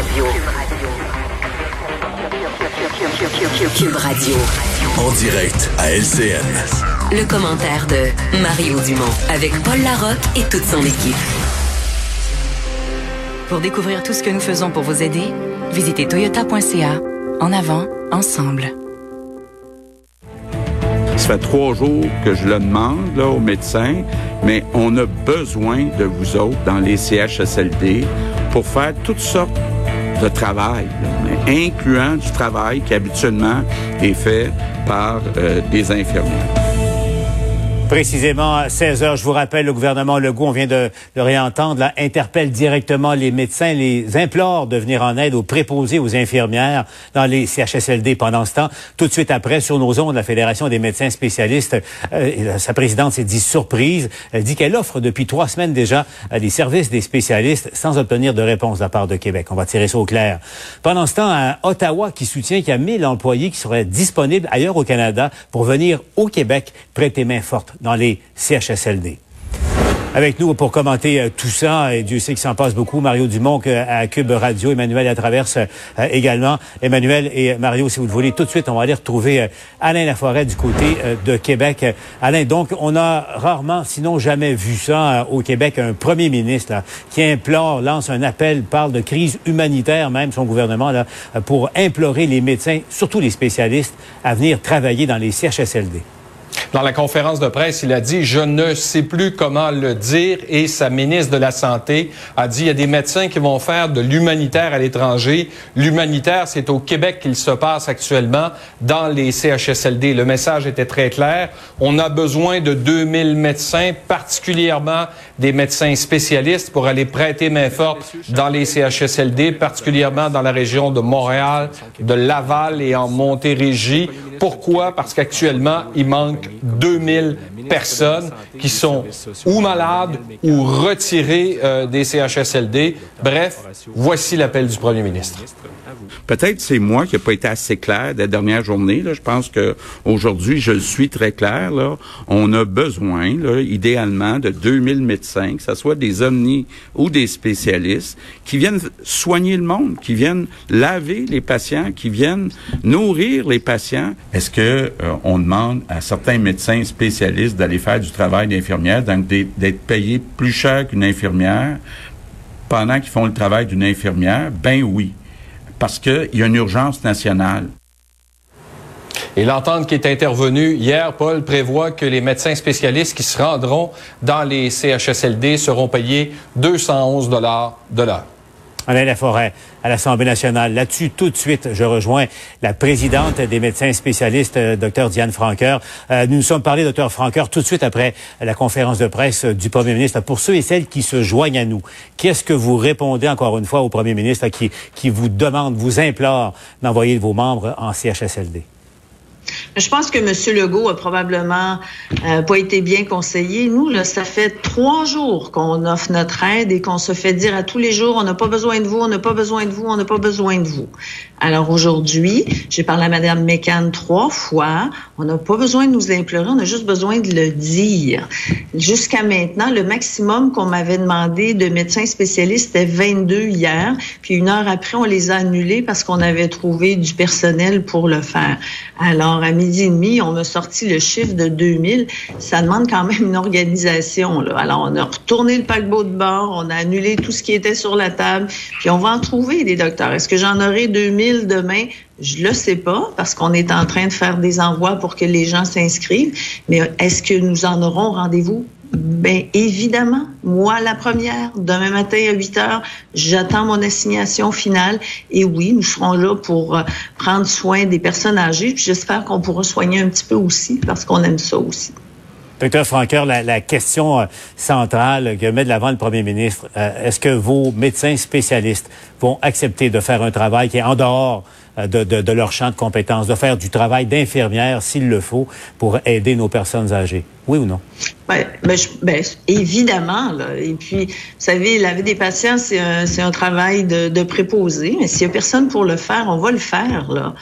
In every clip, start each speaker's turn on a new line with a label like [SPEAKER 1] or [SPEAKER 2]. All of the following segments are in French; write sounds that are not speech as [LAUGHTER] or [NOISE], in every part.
[SPEAKER 1] Radio. Cube Radio.
[SPEAKER 2] En direct à LCN.
[SPEAKER 1] Le commentaire de Mario Dumont avec Paul Larocque et toute son équipe.
[SPEAKER 3] Pour découvrir tout ce que nous faisons pour vous aider, visitez toyota.ca. En avant, ensemble.
[SPEAKER 4] Ça fait trois jours que je le demande là, aux médecins, mais on a besoin de vous autres dans les CHSLD pour faire toutes sortes de travail, incluant du travail qui habituellement est fait par euh, des infirmières.
[SPEAKER 5] Précisément à 16 heures, je vous rappelle, le gouvernement Legault, on vient de le réentendre, là, interpelle directement les médecins, les implore de venir en aide aux préposés, aux infirmières dans les CHSLD pendant ce temps. Tout de suite après, sur nos ondes, la Fédération des médecins spécialistes, euh, sa présidente s'est dit surprise. Elle dit qu'elle offre depuis trois semaines déjà euh, des services des spécialistes sans obtenir de réponse de la part de Québec. On va tirer ça au clair. Pendant ce temps, à Ottawa, qui soutient qu'il y a 1000 employés qui seraient disponibles ailleurs au Canada pour venir au Québec prêter main forte dans les CHSLD. Avec nous pour commenter euh, tout ça, et Dieu sait qu'il s'en passe beaucoup, Mario Dumont que, à Cube Radio, Emmanuel à Traverse euh, également. Emmanuel et Mario, si vous le voulez, tout de suite, on va aller retrouver euh, Alain Laforêt du côté euh, de Québec. Euh, Alain, donc, on a rarement, sinon jamais vu ça euh, au Québec, un premier ministre là, qui implore, lance un appel, parle de crise humanitaire, même son gouvernement, là, euh, pour implorer les médecins, surtout les spécialistes, à venir travailler dans les CHSLD.
[SPEAKER 6] Dans la conférence de presse, il a dit je ne sais plus comment le dire et sa ministre de la santé a dit il y a des médecins qui vont faire de l'humanitaire à l'étranger. L'humanitaire, c'est au Québec qu'il se passe actuellement dans les CHSLD. Le message était très clair. On a besoin de 2000 médecins, particulièrement des médecins spécialistes pour aller prêter main forte dans les CHSLD, particulièrement dans la région de Montréal, de Laval et en Montérégie. Pourquoi? Parce qu'actuellement, il manque 2000 personnes qui sont ou malades ou retirées euh, des CHSLD. Bref, voici l'appel du premier ministre.
[SPEAKER 4] Peut-être c'est moi qui n'ai pas été assez clair des dernières journées. Là. Je pense que aujourd'hui, je suis très clair. On a besoin, idéalement, de 2000 médecins, que ce soit des omnis ou des spécialistes, qui viennent soigner le monde, qui viennent laver les patients, qui viennent nourrir les patients. Est-ce que euh, on demande à certains médecins spécialistes d'aller faire du travail d'infirmière, donc d'être payés plus cher qu'une infirmière pendant qu'ils font le travail d'une infirmière? Ben oui parce qu'il y a une urgence nationale.
[SPEAKER 6] Et l'entente qui est intervenue hier, Paul, prévoit que les médecins spécialistes qui se rendront dans les CHSLD seront payés 211 dollars de l'heure.
[SPEAKER 5] Alain Laforêt à l'Assemblée nationale. Là-dessus, tout de suite, je rejoins la présidente des médecins spécialistes, euh, Dr Diane Franqueur. Euh, nous nous sommes parlé, Dr Franqueur, tout de suite après la conférence de presse du Premier ministre. Pour ceux et celles qui se joignent à nous, qu'est-ce que vous répondez encore une fois au Premier ministre qui, qui vous demande, vous implore d'envoyer vos membres en CHSLD?
[SPEAKER 7] Je pense que M. Legault a probablement euh, pas été bien conseillé. Nous, là, ça fait trois jours qu'on offre notre aide et qu'on se fait dire à tous les jours, on n'a pas besoin de vous, on n'a pas besoin de vous, on n'a pas besoin de vous. Alors aujourd'hui, j'ai parlé à Mme Mécan trois fois. On n'a pas besoin de nous implorer, on a juste besoin de le dire. Jusqu'à maintenant, le maximum qu'on m'avait demandé de médecins spécialistes était 22 hier. Puis une heure après, on les a annulés parce qu'on avait trouvé du personnel pour le faire. Alors, à midi et demi, on m'a sorti le chiffre de 2000. Ça demande quand même une organisation. Alors, on a retourné le paquebot de bord, on a annulé tout ce qui était sur la table, puis on va en trouver des docteurs. Est-ce que j'en aurai 2000 demain? Je le sais pas parce qu'on est en train de faire des envois pour que les gens s'inscrivent. Mais est-ce que nous en aurons rendez-vous? Ben évidemment, moi la première, demain matin à 8 heures, j'attends mon assignation finale et oui, nous serons là pour euh, prendre soin des personnes âgées. J'espère qu'on pourra soigner un petit peu aussi parce qu'on aime ça aussi.
[SPEAKER 5] Docteur Franqueur, la, la, question euh, centrale que met de l'avant le premier ministre, euh, est-ce que vos médecins spécialistes vont accepter de faire un travail qui est en dehors de, de, de leur champ de compétences, de faire du travail d'infirmière s'il le faut pour aider nos personnes âgées? Oui ou non?
[SPEAKER 7] Ben, ben, ben, évidemment. Et puis, vous savez, laver des patients, c'est un, un travail de, de préposé. Mais s'il y a personne pour le faire, on va le faire. Là.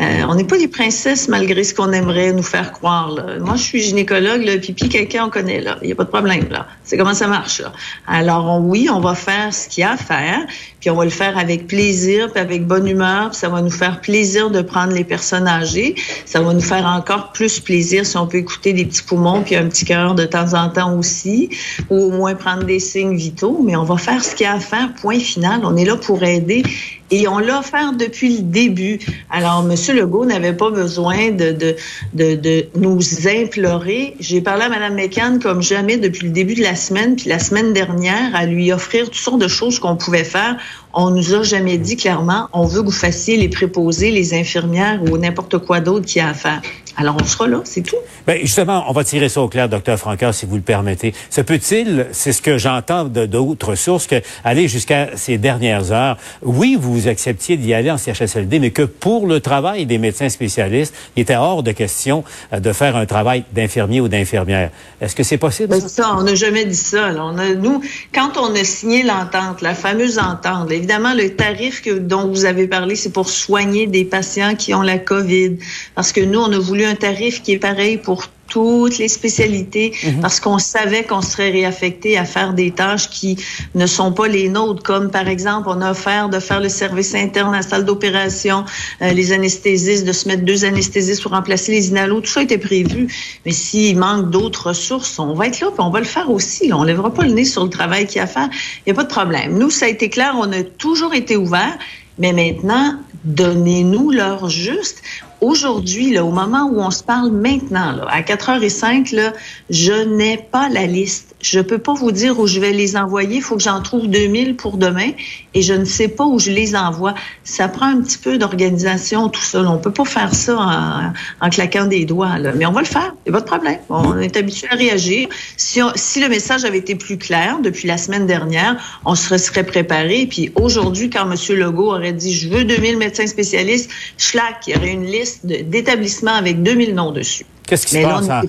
[SPEAKER 7] Euh, on n'est pas des princesses malgré ce qu'on aimerait nous faire croire. Moi, je suis gynécologue. Pipi, quelqu'un, on connaît. Il n'y a pas de problème. Là. C'est comment ça marche. Alors, oui, on va faire ce qu'il y a à faire. Puis on va le faire avec plaisir, puis avec bonne humeur. Puis ça va nous faire plaisir de prendre les personnes âgées. Ça va nous faire encore plus plaisir si on peut écouter des petits poumons puis un petit cœur de temps en temps aussi, ou au moins prendre des signes vitaux. Mais on va faire ce qu'il y a à faire, point final. On est là pour aider et on l'a offert depuis le début. Alors, M. Legault n'avait pas besoin de, de, de, de nous implorer. J'ai parlé à Mme McCann comme jamais depuis le début de la semaine, puis la semaine dernière, à lui offrir toutes sortes de choses qu'on pouvait faire. On nous a jamais dit clairement, on veut que vous fassiez les préposés, les infirmières ou n'importe quoi d'autre qu'il y a à faire. Alors, on sera là, c'est tout.
[SPEAKER 5] Bien, justement, on va tirer ça au clair, docteur Franca, si vous le permettez. Se peut-il, c'est ce que j'entends de d'autres sources, que aller jusqu'à ces dernières heures, oui, vous acceptiez d'y aller en CHSLD, mais que pour le travail des médecins spécialistes, il était hors de question euh, de faire un travail d'infirmier ou d'infirmière. Est-ce que c'est possible?
[SPEAKER 7] Ben, ça? on n'a jamais dit ça. Là. On a, nous, quand on a signé l'entente, la fameuse entente, évidemment, le tarif que, dont vous avez parlé, c'est pour soigner des patients qui ont la COVID. Parce que nous, on a voulu un tarif qui est pareil pour toutes les spécialités
[SPEAKER 5] Mhm.
[SPEAKER 7] parce qu'on savait qu'on serait réaffecté à faire des tâches qui ne sont pas les nôtres, comme par exemple, on a offert de faire le service interne à la salle d'opération, euh, les anesthésistes, de se mettre deux anesthésistes pour remplacer les inalos, tout ça était prévu. Mais s'il manque d'autres ressources, on va être là, puis on va le faire aussi. Là. On lèvera pas le nez sur le travail qu'il y a à faire. Il n'y a pas de problème. Nous, ça a été clair, on a toujours été ouverts. Mais maintenant, donnez-nous l'heure juste. Aujourd'hui, là, au moment où on se parle maintenant, là, à 4h05, là, je n'ai pas la liste. Je peux pas vous dire où je vais les envoyer. Il faut que j'en trouve 2000 pour demain et je ne sais pas où je les envoie. Ça prend un petit peu d'organisation, tout ça. là. On peut pas faire ça en, en claquant des doigts, là. mais on va le faire. Il n'y a pas de problème. On est habitué à réagir. Si, on- si le message avait été plus clair depuis la semaine dernière, on se serait préparé. Puis aujourd'hui, quand M. Legault aurait dit je veux 2000 médecins spécialistes, schlac, il y aurait une liste de- d'établissements avec 2000 noms dessus.
[SPEAKER 5] Qu'est-ce qui se passe en-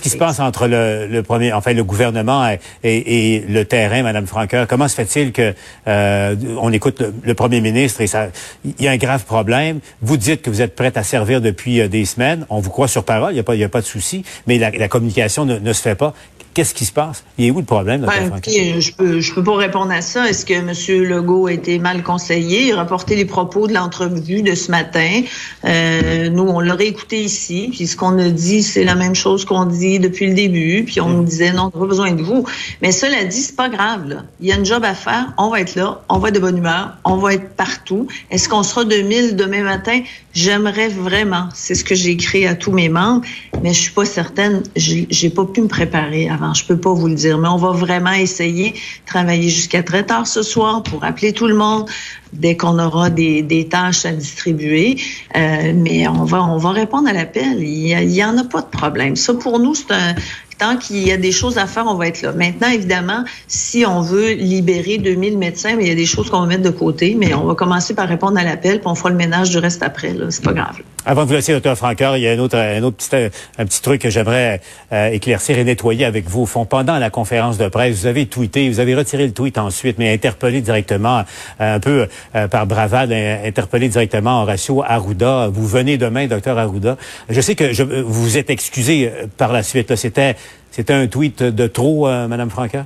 [SPEAKER 5] qui se entre le, le premier, enfin le gouvernement et, et- et le terrain, Madame Franqueur? Comment se fait-il que euh, on écoute le, le premier ministre et ça, il y a un grave problème. Vous dites que vous êtes prête à servir depuis euh, des semaines. On vous croit sur parole, il n'y a pas, il y a pas de souci, mais la, la communication ne, ne se fait pas. Qu'est-ce qui se passe? Il est où le problème, Dr.
[SPEAKER 7] Écoutez, je peux je peux pas répondre à ça. Est-ce que M. Legault a été mal conseillé? Il a rapporté les propos de l'entrevue de ce matin. Euh, nous, on l'aurait écouté ici. Puis ce qu'on a dit, c'est la même chose qu'on dit depuis le début. Puis on nous disait non, on n'a pas besoin de vous. Mais cela dit, c'est pas grave. Là. Il y a une job à faire. On va être là. On va être de bonne humeur. On va être partout. Est-ce qu'on sera 2000 demain matin? J'aimerais vraiment. C'est ce que j'ai écrit à tous mes membres. Mais je suis pas certaine. J'ai j'ai pas pu me préparer avant. Je peux pas vous le dire. Mais on va vraiment essayer de travailler jusqu'à très tard ce soir pour appeler tout le monde dès qu'on aura des, tâches à distribuer. Euh, mais on va, on va répondre à l'appel. Il y, a- il y en a pas de problème. Ça, pour nous, c'est un, tant qu'il y a des choses à faire, on va être là. Maintenant, évidemment, si on veut libérer 2000 médecins, mais il y a des choses qu'on va mettre de côté, mais on va commencer par répondre à l'appel, puis on fera le ménage du reste après. C'est pas grave.
[SPEAKER 5] Avant de vous laisser, Dr. Franqueur, il y a un autre, un autre petit, euh, un petit truc que j'aimerais euh, éclaircir et nettoyer avec vous. Au fond, pendant la conférence de presse, vous avez tweeté, vous avez retiré le tweet ensuite, mais interpellé directement, euh, un peu euh, par bravade, euh, interpellé directement Horacio Arruda. Vous venez demain, Dr. Arruda. Je sais que je, vous vous êtes excusé par la suite. C'était, c'était un tweet de trop, Madame Franqueur?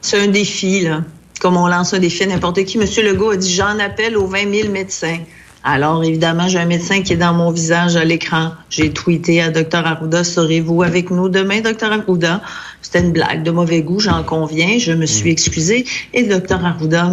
[SPEAKER 7] C'est un défi, là. Comme on lance un défi à n'importe qui. Monsieur Legault a dit j'en appelle aux 20 000 médecins. Alors, évidemment, j'ai un médecin qui est dans mon visage à l'écran. J'ai tweeté à Dr. Arruda, serez-vous avec nous demain, Dr. Arruda? C'était une blague de mauvais goût, j'en conviens. Je me suis excusée et le Dr. Arruda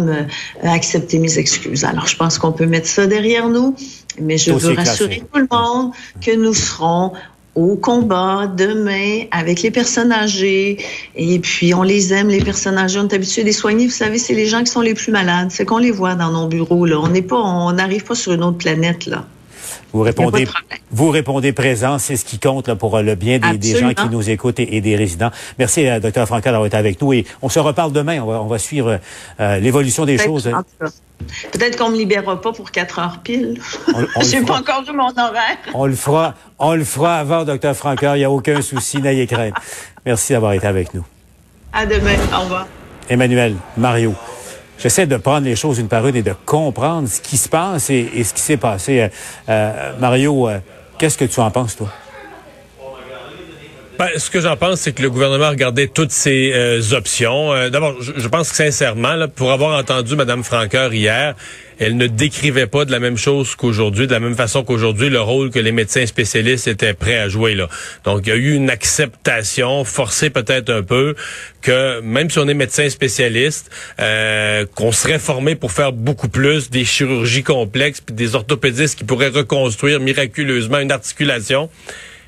[SPEAKER 7] a accepté mes excuses. Alors, je pense qu'on peut mettre ça derrière nous. Mais je veux
[SPEAKER 5] classé.
[SPEAKER 7] rassurer tout le monde que nous serons au combat demain avec les personnes âgées. Et puis, on les aime, les personnes âgées. On est habitué de les soigner. Vous savez, c'est les gens qui sont les plus malades. C'est qu'on les voit dans nos bureaux. Là. On n'est pas, on n'arrive pas sur une autre planète. Là.
[SPEAKER 5] Vous répondez, vous répondez présent, c'est ce qui compte là, pour euh, le bien des, des gens qui nous écoutent et, et des résidents. Merci, euh, Dr. Franca, d'avoir été avec nous et on se reparle demain. On va, on va suivre euh, l'évolution des choses.
[SPEAKER 7] cas. Peut-être qu'on me libérera pas pour 4 heures pile. [LAUGHS]
[SPEAKER 5] Le
[SPEAKER 7] J'ai pas encore vu mon horaire.
[SPEAKER 5] On le fera, on le fera avant, Dr. Franca. Il n'y a aucun souci, n'ayez crainte. Merci d'avoir été avec nous.
[SPEAKER 7] À demain. Au revoir.
[SPEAKER 5] Emmanuel, Mario. J'essaie de prendre les choses une par une et de comprendre ce qui se passe et, ce qui s'est passé. Euh, euh, Mario, euh, qu'est-ce que tu en penses, toi?
[SPEAKER 8] Ben, ce que j'en pense, c'est que le gouvernement a regardé toutes ses euh, options. Euh, D'abord, je, pense que sincèrement, là, pour avoir entendu Mme Franqueur hier, elle ne décrivait pas de la même chose qu'aujourd'hui, de la même façon qu'aujourd'hui, le rôle que les médecins spécialistes étaient prêts à jouer. Donc, il y a eu une acceptation, forcée peut-être un peu, que même si on est médecin spécialiste, euh, qu'on serait formé pour faire beaucoup plus des chirurgies complexes, puis des orthopédistes qui pourraient reconstruire miraculeusement une articulation.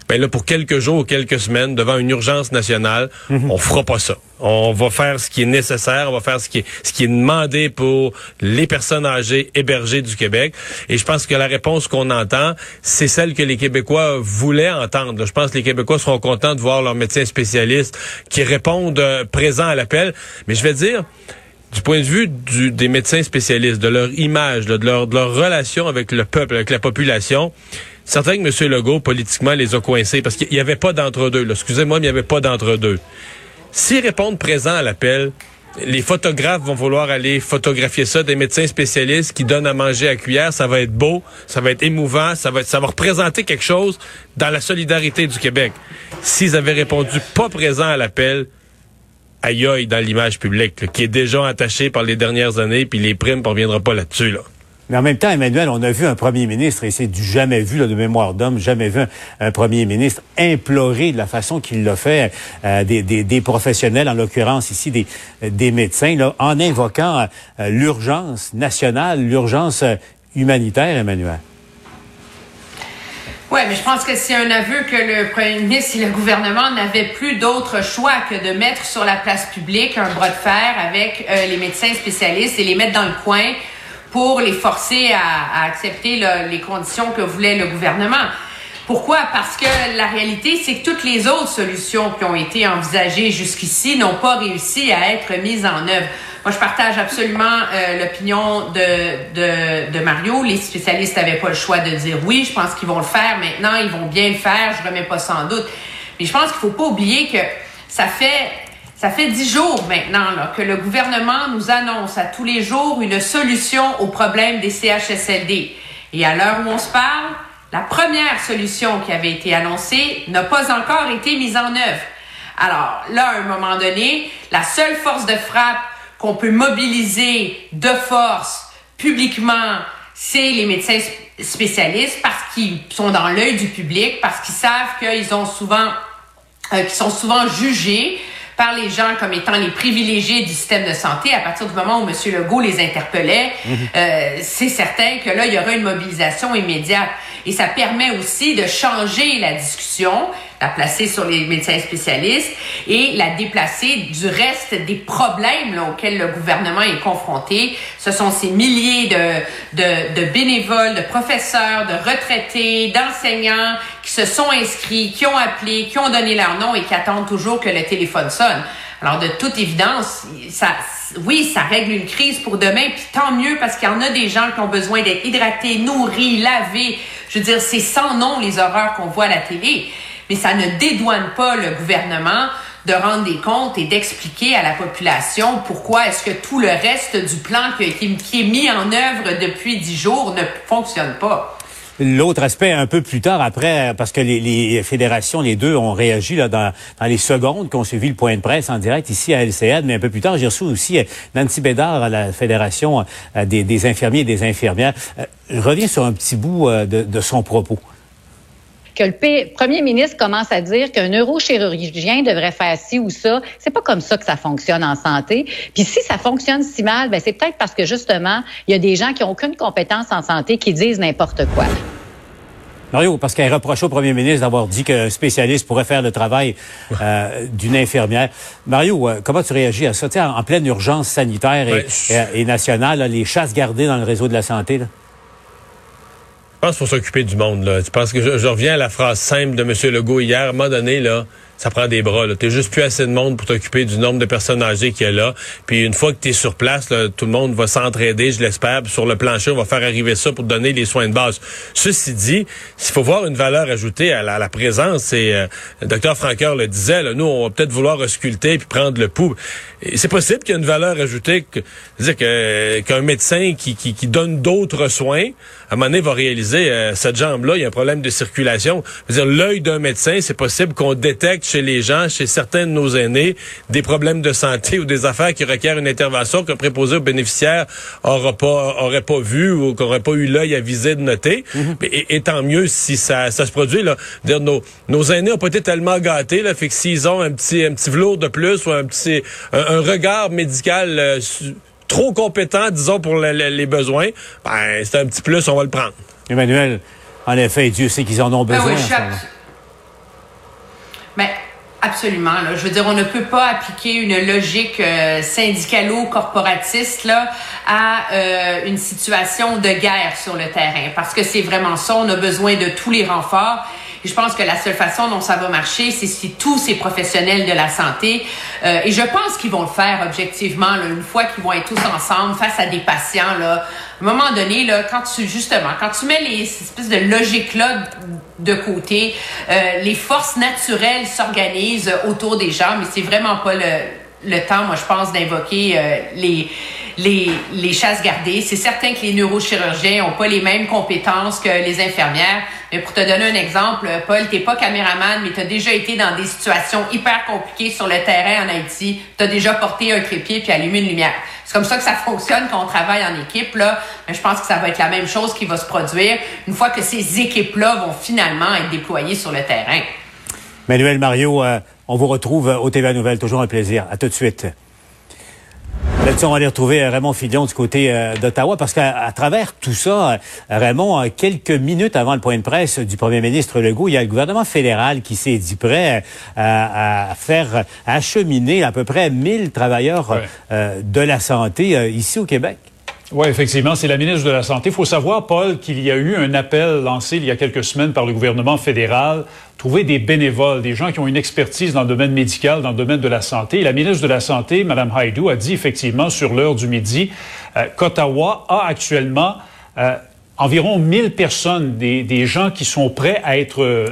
[SPEAKER 8] Ben là, pour quelques jours ou quelques semaines, devant une urgence nationale, on fera pas ça. On va faire ce qui est nécessaire, on va faire ce qui est, ce qui est demandé pour les personnes âgées hébergées du Québec. Et je pense que la réponse qu'on entend, c'est celle que les Québécois voulaient entendre. Je pense que les Québécois seront contents de voir leurs médecins spécialistes qui répondent euh, présents à l'appel. Mais je vais dire, du point de vue du- des médecins spécialistes, de leur image, de, leur, de leur relation avec le peuple, avec la population, certain que M. Legault, politiquement, les a coincés parce qu'il n'y avait pas d'entre-deux. Excusez-moi, mais il n'y avait pas d'entre-deux. S'ils répondent présent à l'appel, les photographes vont vouloir aller photographier ça, des médecins spécialistes qui donnent à manger à cuillère, ça va être beau, ça va être émouvant, ça va, être- ça va représenter quelque chose dans la solidarité du Québec. S'ils avaient répondu pas présent à l'appel, aïe aïe dans l'image publique, qui est déjà attachée par les dernières années, puis les primes, on reviendra pas là-dessus. Là.
[SPEAKER 5] Mais en même temps, Emmanuel, on a vu un premier ministre, et c'est du jamais vu là, de mémoire d'homme, jamais vu un, premier ministre implorer de la façon qu'il l'a fait euh, des, professionnels, en l'occurrence ici des, médecins, là, en invoquant euh, l'urgence nationale, l'urgence euh, humanitaire, Emmanuel.
[SPEAKER 9] Oui, mais je pense que c'est un aveu que le premier ministre et le gouvernement n'avaient plus d'autre choix que de mettre sur la place publique un bras de fer avec les médecins spécialistes et les mettre dans le coin pour les forcer à, à accepter là, les conditions que voulait le gouvernement. Pourquoi? Parce que la réalité, c'est que toutes les autres solutions qui ont été envisagées jusqu'ici n'ont pas réussi à être mises en œuvre. Moi, je partage absolument euh, l'opinion de, de, de Mario. Les spécialistes n'avaient pas le choix de dire oui. Je pense qu'ils vont le faire maintenant. Ils vont bien le faire. Je remets pas sans doute. Mais je pense qu'il faut pas oublier que ça fait ça fait dix jours maintenant là, que le gouvernement nous annonce à tous les jours une solution au problème des CHSLD. Et à l'heure où on se parle, la première solution qui avait été annoncée n'a pas encore été mise en œuvre. Alors là, à un moment donné, la seule force de frappe qu'on peut mobiliser de force publiquement, c'est les médecins sp- spécialistes parce qu'ils sont dans l'œil du public, parce qu'ils savent qu'ils ont souvent, euh, qu'ils sont souvent jugés par les gens comme étant les privilégiés du système de santé. À partir du moment où M. Legault les interpellait, euh, c'est certain que là, il y aura une mobilisation immédiate. Et ça permet aussi de changer la discussion, la placer sur les médecins spécialistes et la déplacer du reste des problèmes auxquels le gouvernement est confronté. Ce sont ces milliers de, de, de bénévoles, de professeurs, de retraités, d'enseignants qui se sont inscrits, qui ont appelé, qui ont donné leur nom et qui attendent toujours que le téléphone sonne. Alors, de toute évidence, ça, oui, ça règle une crise pour demain, puis tant mieux parce qu'il y en a des gens qui ont besoin d'être hydratés, nourris, lavés. Je veux dire, c'est sans nom les horreurs qu'on voit à la télé, mais ça ne dédouane pas le gouvernement de rendre des comptes et d'expliquer à la population pourquoi est-ce que tout le reste du plan qui, est mis en œuvre depuis dix jours ne fonctionne pas.
[SPEAKER 5] L'autre aspect, un peu plus tard, après, parce que les, fédérations, les deux, ont réagi dans, les secondes qu'on suivi le point de presse en direct ici à LCN, mais un peu plus tard, j'ai reçu aussi euh, Nancy Bédard à la Fédération euh, des, infirmiers et des infirmières. Euh, reviens sur un petit bout de son propos.
[SPEAKER 10] Que le P- premier ministre commence à dire qu'un neurochirurgien devrait faire ci ou ça. C'est pas comme ça que ça fonctionne en santé. Puis si ça fonctionne si mal, ben c'est peut-être parce que justement, il y a des gens qui ont aucune compétence en santé qui disent n'importe quoi.
[SPEAKER 5] Mario, parce qu'elle reproche au premier ministre d'avoir dit qu'un spécialiste pourrait faire le travail euh, [LAUGHS] d'une infirmière. Mario, euh, comment tu réagis à ça? Tu sais, en, en pleine urgence sanitaire et, et nationale, là, les chasses gardées dans le réseau de la santé. Là?
[SPEAKER 8] Pense qu'il faut s'occuper du monde. Là. Je pense que je, je, reviens à la phrase simple de M. Legault hier. À un moment donné, là, ça prend des bras. Tu juste plus assez de monde pour t'occuper du nombre de personnes âgées qu'il y a là. Puis une fois que tu es sur place, là, tout le monde va s'entraider, je l'espère. Sur le plancher, on va faire arriver ça pour donner les soins de base. Ceci dit, s'il faut voir une valeur ajoutée à la, présence, c'est euh, le docteur Franqueur le disait, là, nous, on va peut-être vouloir ausculter puis prendre le pouls. C'est possible qu'il y ait une valeur ajoutée, que, dire qu'un médecin qui, qui, qui donne d'autres soins, à un moment donné, va réaliser euh, cette jambe-là, il y a un problème de circulation. dire l'œil d'un médecin, c'est possible qu'on détecte chez les gens, chez certains de nos aînés, des problèmes de santé [LAUGHS] ou des affaires qui requièrent une intervention qu'un préposé aux bénéficiaires aura pas, aurait pas vu ou qu'aurait pas eu l'œil à viser de noter. Mhm. et, tant mieux si ça, ça se produit. Là. Dire, nos, nos aînés ont pas été tellement gâtés, là, fait que s'ils ont un petit, un petit velours de plus ou un petit un, regard médical euh, trop compétent, disons, pour les besoins, ben, c'est un petit plus, on va le prendre.
[SPEAKER 5] Emmanuel, en effet, Dieu sait qu'ils en ont besoin. Ben oui,
[SPEAKER 9] mais absolument. Là. Je veux dire, on ne peut pas appliquer une logique euh, syndicalo-corporatiste là à euh, une situation de guerre sur le terrain, parce que c'est vraiment ça. On a besoin de tous les renforts. Et je pense que la seule façon dont ça va marcher, c'est si tous ces professionnels de la santé, euh, et je pense qu'ils vont le faire objectivement, là, une fois qu'ils vont être tous ensemble face à des patients, là, à un moment donné, là, quand tu justement, quand tu mets les espèces de logique-là de côté, euh, les forces naturelles s'organisent autour des gens, mais c'est vraiment pas le, le temps, moi, je pense, d'invoquer euh, les, les, les chasses gardées. C'est certain que les neurochirurgiens n'ont pas les mêmes compétences que les infirmières. Mais pour te donner un exemple, Paul, t'es pas caméraman, mais tu as déjà été dans des situations hyper compliquées sur le terrain en Haïti. Tu as déjà porté un trépied puis allumé une lumière. C'est comme ça que ça fonctionne quand on travaille en équipe. Là. Mais je pense que ça va être la même chose qui va se produire une fois que ces équipes-là vont finalement être déployées sur le terrain.
[SPEAKER 5] Manuel Mario, euh, on vous retrouve au TVA Nouvelle. Toujours un plaisir. À tout de suite. Là-dessus, on va aller retrouver euh, Raymond Fillon du côté euh, d'Ottawa parce qu'à travers tout ça, euh, Raymond, quelques minutes avant le point de presse du premier ministre Legault, il y a le gouvernement fédéral qui s'est dit prêt à, faire acheminer à peu près 1000 travailleurs de la santé ici au Québec.
[SPEAKER 11] Oui, effectivement, c'est la ministre de la Santé. Il faut savoir, Paul, qu'il y a eu un appel lancé il y a quelques semaines par le gouvernement fédéral, trouver des bénévoles, des gens qui ont une expertise dans le domaine médical, dans le domaine de la santé. La ministre de la Santé, Mme Haïdou, a dit effectivement sur l'heure du midi euh, qu'Ottawa a actuellement euh, environ 1000 personnes, des, des, gens qui sont prêts à être euh,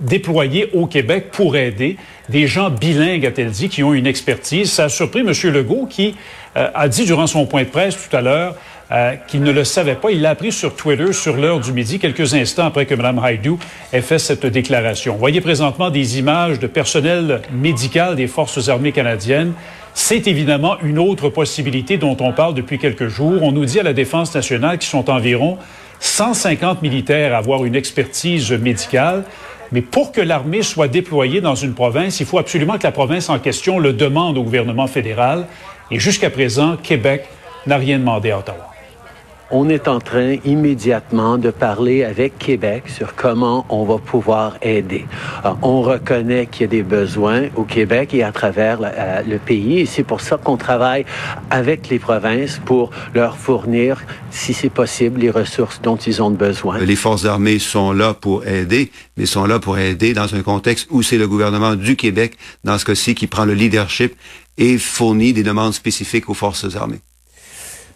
[SPEAKER 11] déployés au Québec pour aider, des gens bilingues, a-t-elle dit, qui ont une expertise. Ça a surpris M. Legault qui euh, a dit durant son point de presse tout à l'heure euh, qu'il ne le savait pas. Il l'a appris sur Twitter sur l'heure du midi, quelques instants après que Mme Haïdou ait fait cette déclaration. Voyez présentement des images de personnel médical des Forces armées canadiennes. C'est évidemment une autre possibilité dont on parle depuis quelques jours. On nous dit à la Défense nationale qu'ils sont environ 150 militaires à avoir une expertise médicale. Mais pour que l'armée soit déployée dans une province, il faut absolument que la province en question le demande au gouvernement fédéral. Et jusqu'à présent, Québec n'a rien demandé à Ottawa
[SPEAKER 12] on est en train immédiatement de parler avec Québec sur comment on va pouvoir aider. on reconnaît qu'il y a des besoins au Québec et à travers euh, le pays et c'est pour ça qu'on travaille avec les provinces pour leur fournir, si c'est possible, les ressources dont ils ont besoin.
[SPEAKER 13] Les forces armées sont là pour aider, mais sont là pour aider dans un contexte où c'est le gouvernement du Québec, dans ce cas-ci, qui prend le leadership et fournit des demandes spécifiques aux forces armées.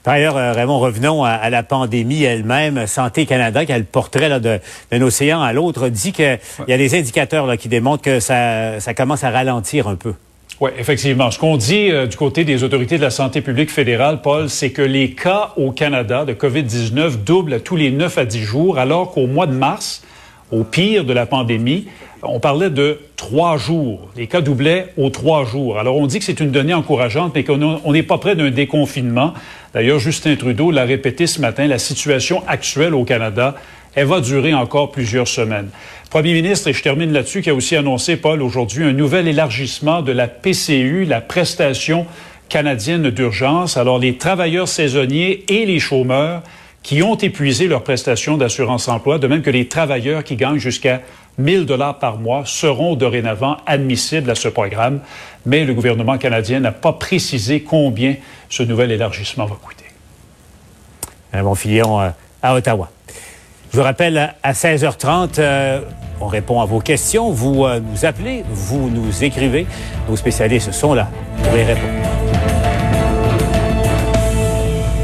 [SPEAKER 5] Par ailleurs, euh, Raymond, revenons à, la pandémie elle-même. Santé Canada, qui a le portrait d'un océan à l'autre, dit qu'il y a des indicateurs là, qui démontrent que ça, ça commence à ralentir un peu.
[SPEAKER 11] Oui, effectivement. Ce qu'on dit euh, du côté des autorités de la santé publique fédérale, Paul, c'est que les cas au Canada de COVID-19 doublent à tous les 9 à 10 jours, alors qu'au mois de mars, au pire de la pandémie, on parlait de trois jours. Les cas doublaient aux trois jours. Alors, on dit que c'est une donnée encourageante, mais qu'on n'est pas près d'un déconfinement. D'ailleurs, Justin Trudeau l'a répété ce matin, la situation actuelle au Canada, elle va durer encore plusieurs semaines. Premier ministre, et je termine là-dessus, qui a aussi annoncé, Paul, aujourd'hui, un nouvel élargissement de la PCU, la prestation canadienne d'urgence. Alors, les travailleurs saisonniers et les chômeurs qui ont épuisé leur prestation d'assurance-emploi, de même que les travailleurs qui gagnent jusqu'à 1000 dollars par mois seront dorénavant admissibles à ce programme, mais le gouvernement canadien n'a pas précisé combien ce nouvel élargissement va coûter.
[SPEAKER 5] Un bon filion euh, à Ottawa. Je vous rappelle, à 16h30, euh, on répond à vos questions. Vous euh, nous appelez, vous nous écrivez. Nos spécialistes sont là pour y répondre.